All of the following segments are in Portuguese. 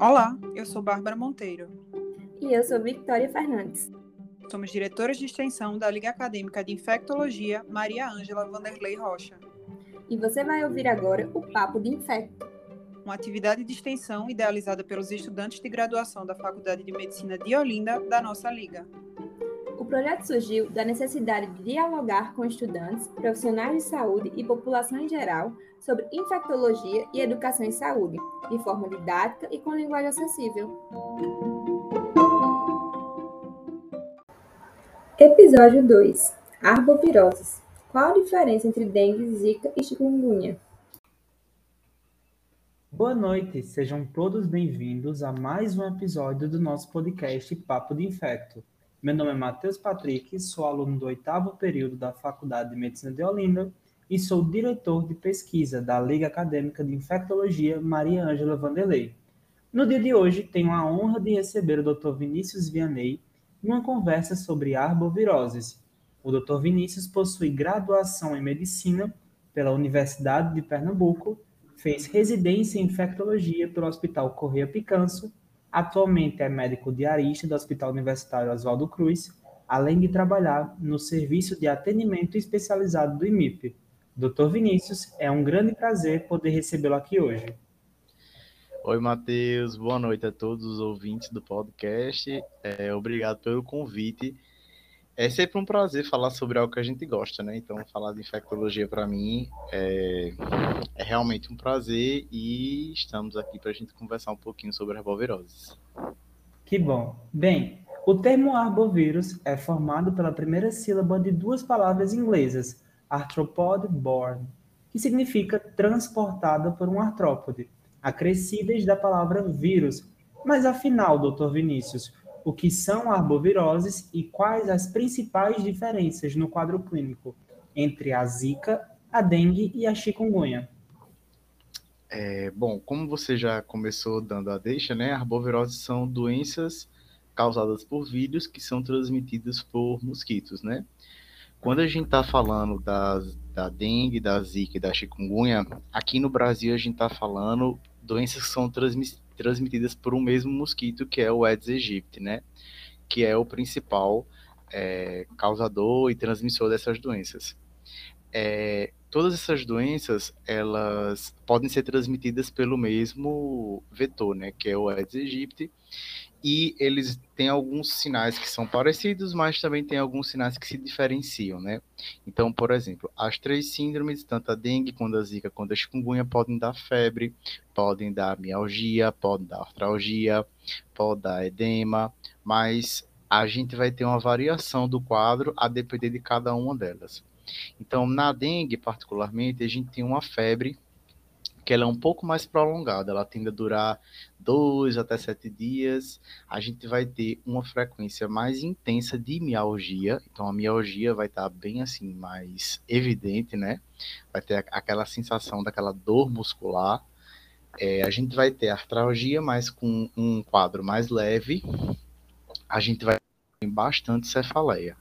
Olá, eu sou Bárbara Monteiro. E eu sou Victoria Fernandes. Somos diretoras de extensão da Liga Acadêmica de Infectologia Maria Ângela Vanderlei Rocha. E você vai ouvir agora o Papo de Infecto, uma atividade de extensão idealizada pelos estudantes de graduação da Faculdade de Medicina de Olinda da nossa Liga. Projeto surgiu da necessidade de dialogar com estudantes, profissionais de saúde e população em geral sobre infectologia e educação em saúde, de forma didática e com linguagem acessível. Episódio 2: Arboviroses. Qual a diferença entre dengue, zika e chikungunya? Boa noite, sejam todos bem-vindos a mais um episódio do nosso podcast Papo de Infecto. Meu nome é Matheus Patrick, sou aluno do oitavo período da Faculdade de Medicina de Olinda e sou diretor de pesquisa da Liga Acadêmica de Infectologia Maria Ângela Vanderlei. No dia de hoje, tenho a honra de receber o Dr. Vinícius Vianney numa conversa sobre arboviroses. O Dr. Vinícius possui graduação em medicina pela Universidade de Pernambuco, fez residência em infectologia pelo Hospital Correia Picanso Atualmente é médico diarista do Hospital Universitário Oswaldo Cruz, além de trabalhar no Serviço de Atendimento Especializado do IMIP. Dr. Vinícius, é um grande prazer poder recebê-lo aqui hoje. Oi, Matheus. Boa noite a todos os ouvintes do podcast. É, obrigado pelo convite. É sempre um prazer falar sobre algo que a gente gosta, né? Então, falar de infectologia para mim é, é, realmente um prazer e estamos aqui para a gente conversar um pouquinho sobre arboviroses. Que bom. Bem, o termo arbovírus é formado pela primeira sílaba de duas palavras inglesas, arthropod born, que significa transportada por um artrópode, acrescidas da palavra vírus. Mas afinal, doutor Vinícius, o que são arboviroses e quais as principais diferenças no quadro clínico entre a zika, a dengue e a chikungunya. É, bom, como você já começou dando a deixa, né, arboviroses são doenças causadas por vírus que são transmitidos por mosquitos, né? Quando a gente está falando da dengue, da zika e da chikungunya, aqui no Brasil a gente está falando doenças que são transmitidas transmitidas por um mesmo mosquito, que é o Aedes aegypti, né? Que é o principal é, causador e transmissor dessas doenças. É, todas essas doenças, elas podem ser transmitidas pelo mesmo vetor, né? Que é o Aedes aegypti e eles têm alguns sinais que são parecidos, mas também tem alguns sinais que se diferenciam, né? Então, por exemplo, as três síndromes, tanto a dengue quanto a zika quanto a chikungunya, podem dar febre, podem dar mialgia, podem dar artralgia, podem dar edema, mas a gente vai ter uma variação do quadro a depender de cada uma delas. Então, na dengue, particularmente, a gente tem uma febre que ela é um pouco mais prolongada, ela tende a durar dois até sete dias. A gente vai ter uma frequência mais intensa de mialgia, então a mialgia vai estar bem assim, mais evidente, né? Vai ter aquela sensação daquela dor muscular. É, a gente vai ter artralgia, mas com um quadro mais leve. A gente vai ter bastante cefaleia.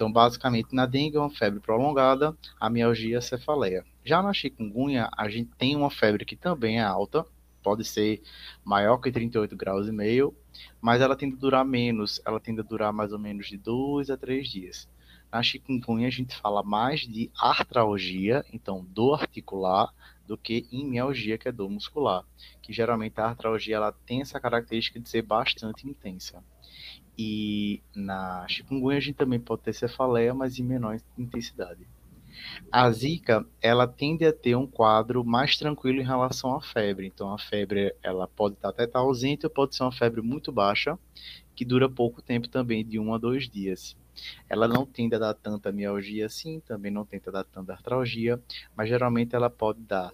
Então, basicamente, na dengue é uma febre prolongada, a mialgia a cefaleia. Já na chikungunya, a gente tem uma febre que também é alta, pode ser maior que 38 graus e meio, mas ela tende a durar menos, ela tende a durar mais ou menos de 2 a 3 dias. Na chikungunya a gente fala mais de artralgia, então dor articular, do que em mialgia, que é dor muscular, que geralmente a artralgia ela tem essa característica de ser bastante intensa. E na chikungunya a gente também pode ter cefaleia, mas em menor intensidade. A zika, ela tende a ter um quadro mais tranquilo em relação à febre. Então, a febre, ela pode até estar ausente ou pode ser uma febre muito baixa, que dura pouco tempo também, de um a dois dias. Ela não tende a dar tanta mialgia assim, também não tende a dar tanta artralgia, mas geralmente ela pode dar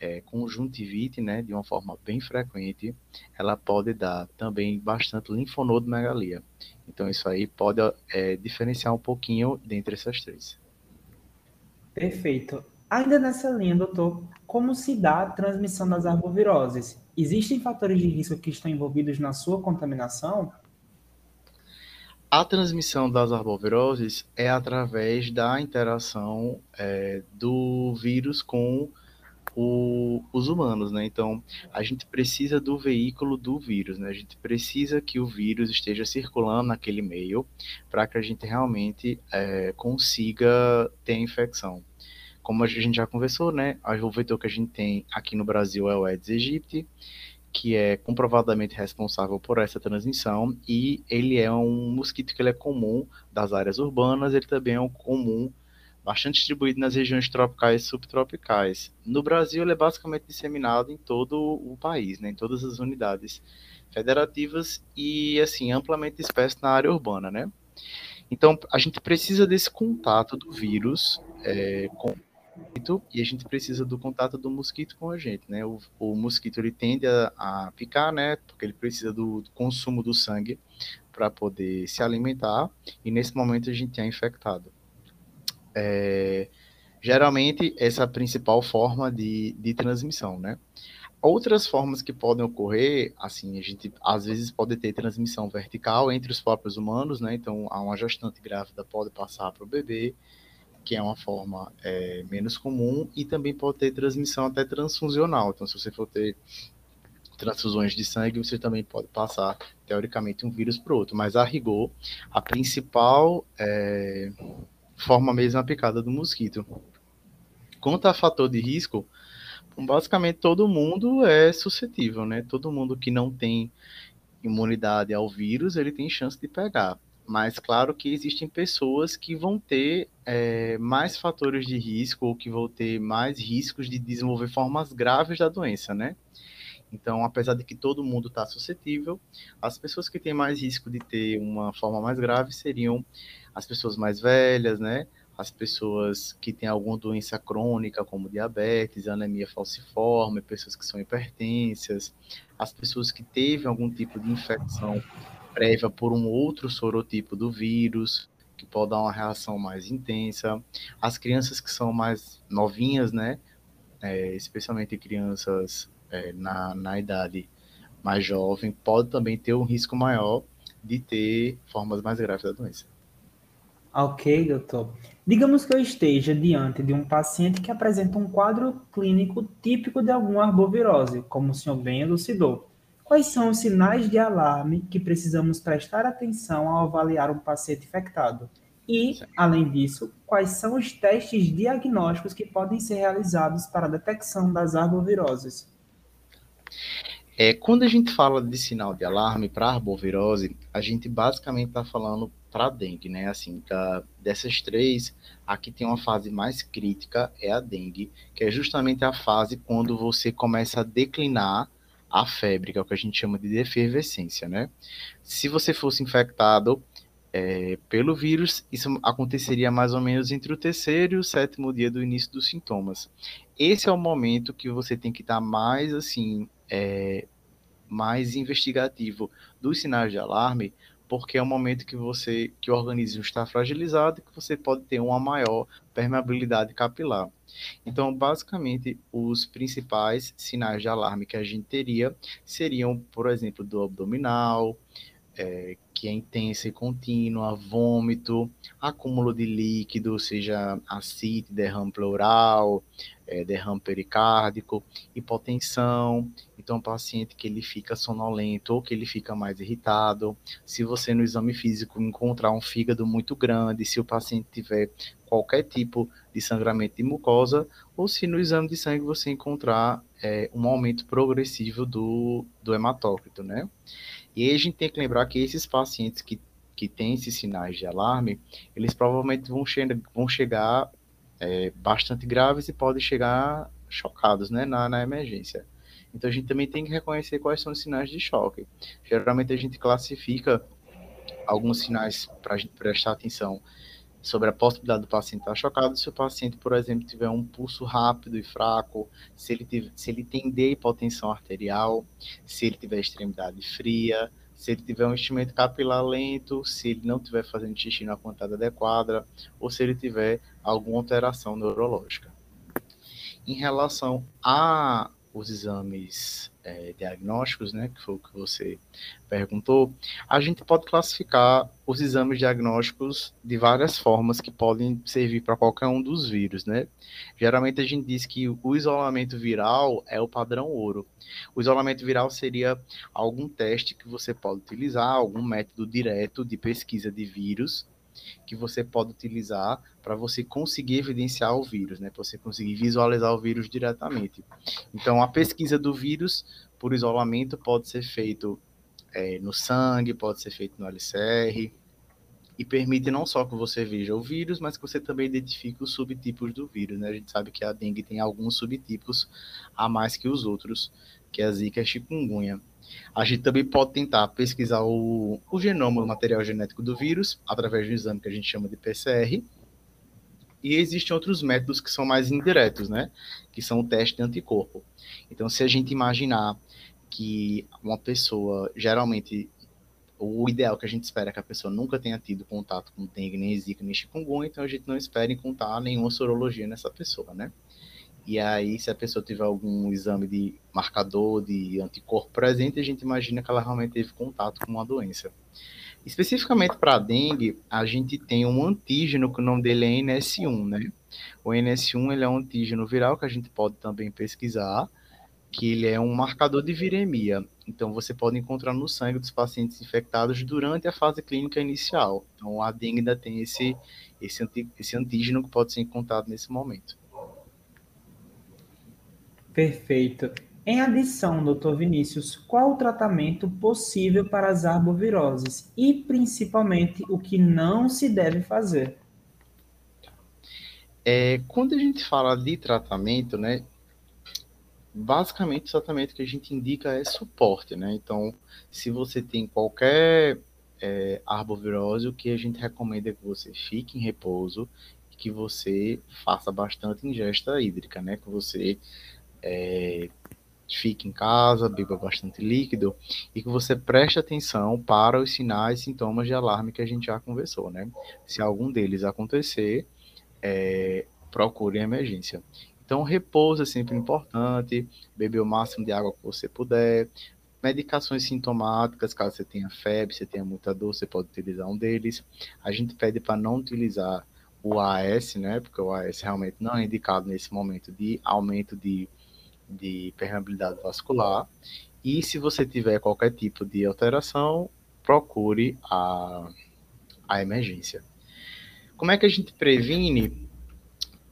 é, conjuntivite, né, de uma forma bem frequente, ela pode dar também bastante linfonodomegalia. Então, isso aí pode é, diferenciar um pouquinho dentre essas três. Perfeito. Ainda nessa linha, doutor, como se dá a transmissão das arboviroses? Existem fatores de risco que estão envolvidos na sua contaminação? A transmissão das arboviroses é através da interação é, do vírus com o os humanos, né? Então, a gente precisa do veículo do vírus, né? A gente precisa que o vírus esteja circulando naquele meio para que a gente realmente é, consiga ter a infecção. Como a gente já conversou, né? O vetor que a gente tem aqui no Brasil é o Aedes aegypti, que é comprovadamente responsável por essa transmissão e ele é um mosquito que ele é comum das áreas urbanas, ele também é um comum bastante distribuído nas regiões tropicais e subtropicais. No Brasil, ele é basicamente disseminado em todo o país, né, em todas as unidades federativas e, assim, amplamente disperso na área urbana, né? Então, a gente precisa desse contato do vírus é, com e a gente precisa do contato do mosquito com a gente, né? O, o mosquito ele tende a, a, picar, né? Porque ele precisa do, do consumo do sangue para poder se alimentar e nesse momento a gente é infectado. É, geralmente, essa é a principal forma de, de transmissão, né? Outras formas que podem ocorrer, assim, a gente às vezes pode ter transmissão vertical entre os próprios humanos, né? Então, uma gestante grávida pode passar para o bebê, que é uma forma é, menos comum, e também pode ter transmissão até transfusional. Então, se você for ter transfusões de sangue, você também pode passar, teoricamente, um vírus para outro. Mas, a rigor, a principal é, forma mesmo a picada do mosquito. Quanto a fator de risco, basicamente todo mundo é suscetível, né? Todo mundo que não tem imunidade ao vírus, ele tem chance de pegar. Mas claro que existem pessoas que vão ter é, mais fatores de risco ou que vão ter mais riscos de desenvolver formas graves da doença, né? Então, apesar de que todo mundo está suscetível, as pessoas que têm mais risco de ter uma forma mais grave seriam as pessoas mais velhas, né? As pessoas que têm alguma doença crônica, como diabetes, anemia falciforme, pessoas que são hipertensas, as pessoas que teve algum tipo de infecção prévia por um outro sorotipo do vírus, que pode dar uma reação mais intensa, as crianças que são mais novinhas, né? É, especialmente crianças é, na, na idade mais jovem, pode também ter um risco maior de ter formas mais graves da doença. Ok, doutor. Digamos que eu esteja diante de um paciente que apresenta um quadro clínico típico de alguma arbovirose, como o senhor bem elucidou. Quais são os sinais de alarme que precisamos prestar atenção ao avaliar um paciente infectado? E, além disso, quais são os testes diagnósticos que podem ser realizados para a detecção das arboviroses? É, quando a gente fala de sinal de alarme para arbovirose, a gente basicamente está falando para dengue, né? Assim, da, dessas três, aqui tem uma fase mais crítica, é a dengue, que é justamente a fase quando você começa a declinar a febre, que é o que a gente chama de efervescência, né? Se você fosse infectado é, pelo vírus, isso aconteceria mais ou menos entre o terceiro e o sétimo dia do início dos sintomas. Esse é o momento que você tem que estar mais assim, é, mais investigativo dos sinais de alarme, porque é o momento que você que o organismo está fragilizado e que você pode ter uma maior permeabilidade capilar. Então, basicamente, os principais sinais de alarme que a gente teria seriam, por exemplo, do abdominal, é, que é intensa e contínua, vômito, acúmulo de líquido, seja ascite, derrame pleural, é, derrame pericárdico, hipotensão, então, um paciente que ele fica sonolento ou que ele fica mais irritado, se você no exame físico encontrar um fígado muito grande, se o paciente tiver qualquer tipo de sangramento de mucosa, ou se no exame de sangue você encontrar é, um aumento progressivo do, do hematócrito, né? E aí a gente tem que lembrar que esses pacientes que, que têm esses sinais de alarme, eles provavelmente vão, che vão chegar é, bastante graves e podem chegar chocados, né, na, na emergência. Então a gente também tem que reconhecer quais são os sinais de choque. Geralmente a gente classifica alguns sinais para a gente prestar atenção sobre a possibilidade do paciente estar chocado, se o paciente, por exemplo, tiver um pulso rápido e fraco, se ele, tiver, se ele tender hipotensão arterial, se ele tiver extremidade fria, se ele tiver um enchimento capilar lento, se ele não estiver fazendo xixi na quantidade adequada, ou se ele tiver alguma alteração neurológica. Em relação a os exames é, diagnósticos, né, que foi o que você perguntou, a gente pode classificar os exames diagnósticos de várias formas que podem servir para qualquer um dos vírus, né? Geralmente a gente diz que o isolamento viral é o padrão ouro. O isolamento viral seria algum teste que você pode utilizar, algum método direto de pesquisa de vírus que você pode utilizar para você conseguir evidenciar o vírus, né? Para você conseguir visualizar o vírus diretamente. Então, a pesquisa do vírus por isolamento pode ser feito é, no sangue, pode ser feito no LCR, e permite não só que você veja o vírus, mas que você também identifique os subtipos do vírus, né? A gente sabe que a dengue tem alguns subtipos a mais que os outros, que a zika a chikungunya. A gente também pode tentar pesquisar o, o genoma, o material genético do vírus, através de um exame que a gente chama de PCR. E existem outros métodos que são mais indiretos, né? Que são o teste de anticorpo. Então, se a gente imaginar que uma pessoa, geralmente, o ideal que a gente espera é que a pessoa nunca tenha tido contato com dengue, nem zika, nem chikungunya, então a gente não espera encontrar nenhuma sorologia nessa pessoa, né? E aí, se a pessoa tiver algum exame de marcador de anticorpo presente, a gente imagina que ela realmente teve contato com uma doença. Especificamente para a dengue, a gente tem um antígeno que o nome dele é NS1, né? O NS1 ele é um antígeno viral que a gente pode também pesquisar, que ele é um marcador de viremia. Então, você pode encontrar no sangue dos pacientes infectados durante a fase clínica inicial. Então, a dengue ainda tem esse, esse, esse antígeno que pode ser encontrado nesse momento. Perfeito. Em adição, doutor Vinícius, qual o tratamento possível para as arboviroses e, principalmente, o que não se deve fazer? É, quando a gente fala de tratamento, né, basicamente o tratamento que a gente indica é suporte, né? Então, se você tem qualquer é, arbovirose, o que a gente recomenda é que você fique em repouso, que você faça bastante ingesta hídrica, né? Que você é, fique em casa, beba bastante líquido e que você preste atenção para os sinais e sintomas de alarme que a gente já conversou, né? Se algum deles acontecer, é, procure emergência. Então, repouso é sempre importante, beber o máximo de água que você puder, medicações sintomáticas, caso você tenha febre, você tenha muita dor, você pode utilizar um deles. A gente pede para não utilizar o AS, né? Porque o AS realmente não é indicado nesse momento de aumento de de permeabilidade vascular. E se você tiver qualquer tipo de alteração, procure a, a emergência. Como é que a gente previne?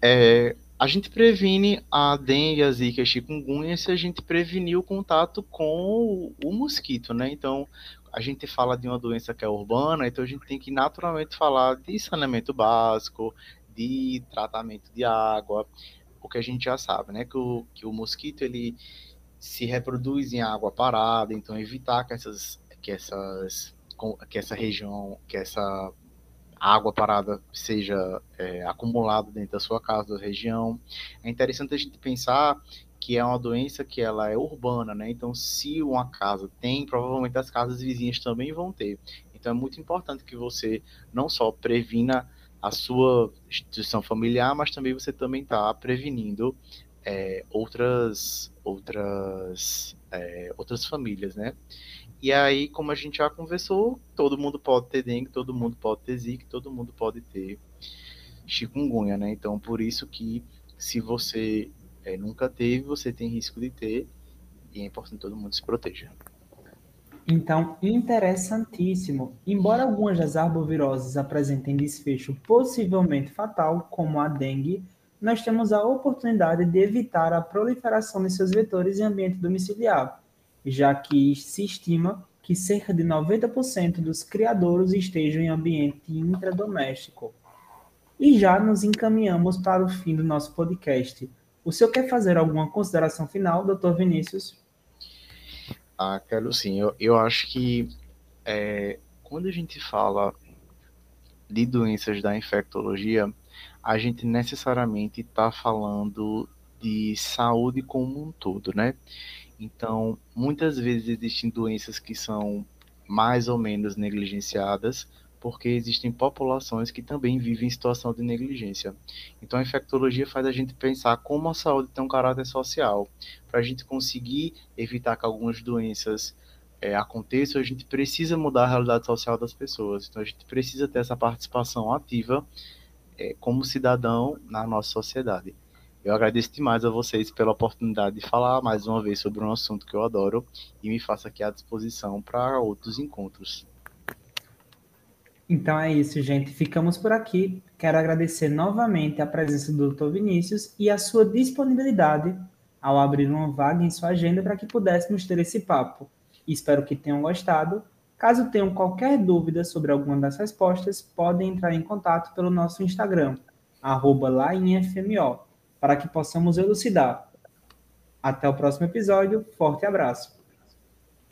É, a gente previne a dengue, a zika a chikungunya se a gente prevenir o contato com o, o mosquito, né? Então, a gente fala de uma doença que é urbana, então a gente tem que naturalmente falar de saneamento básico, de tratamento de água, o que a gente já sabe, né? Que o, que o mosquito ele se reproduz em água parada, então evitar que essas que essas que essa região, que essa água parada seja é, acumulada dentro da sua casa, da região. É interessante a gente pensar que é uma doença que ela é urbana, né? Então, se uma casa tem, provavelmente as casas vizinhas também vão ter. Então, é muito importante que você não só previna a sua instituição familiar, mas também você também está prevenindo é, outras outras é, outras famílias, né? E aí, como a gente já conversou, todo mundo pode ter dengue, todo mundo pode ter zika, todo mundo pode ter chikungunya, né? Então, por isso que se você é, nunca teve, você tem risco de ter e é importante que todo mundo se proteja. Então, interessantíssimo. Embora algumas das arboviroses apresentem desfecho possivelmente fatal, como a dengue, nós temos a oportunidade de evitar a proliferação de seus vetores em ambiente domiciliar, já que se estima que cerca de 90% dos criadouros estejam em ambiente intradoméstico. E já nos encaminhamos para o fim do nosso podcast. O senhor quer fazer alguma consideração final, doutor Vinícius? Ah, quero sim. Eu, eu acho que é, quando a gente fala de doenças da infectologia, a gente necessariamente está falando de saúde como um todo, né? Então, muitas vezes existem doenças que são mais ou menos negligenciadas, porque existem populações que também vivem em situação de negligência. Então, a infectologia faz a gente pensar como a saúde tem um caráter social. Para a gente conseguir evitar que algumas doenças é, aconteçam, a gente precisa mudar a realidade social das pessoas. Então, a gente precisa ter essa participação ativa é, como cidadão na nossa sociedade. Eu agradeço demais a vocês pela oportunidade de falar mais uma vez sobre um assunto que eu adoro e me faço aqui à disposição para outros encontros. Então é isso, gente. Ficamos por aqui. Quero agradecer novamente a presença do Dr. Vinícius e a sua disponibilidade ao abrir uma vaga em sua agenda para que pudéssemos ter esse papo. Espero que tenham gostado. Caso tenham qualquer dúvida sobre alguma das respostas, podem entrar em contato pelo nosso Instagram, arroba para que possamos elucidar. Até o próximo episódio. Forte abraço.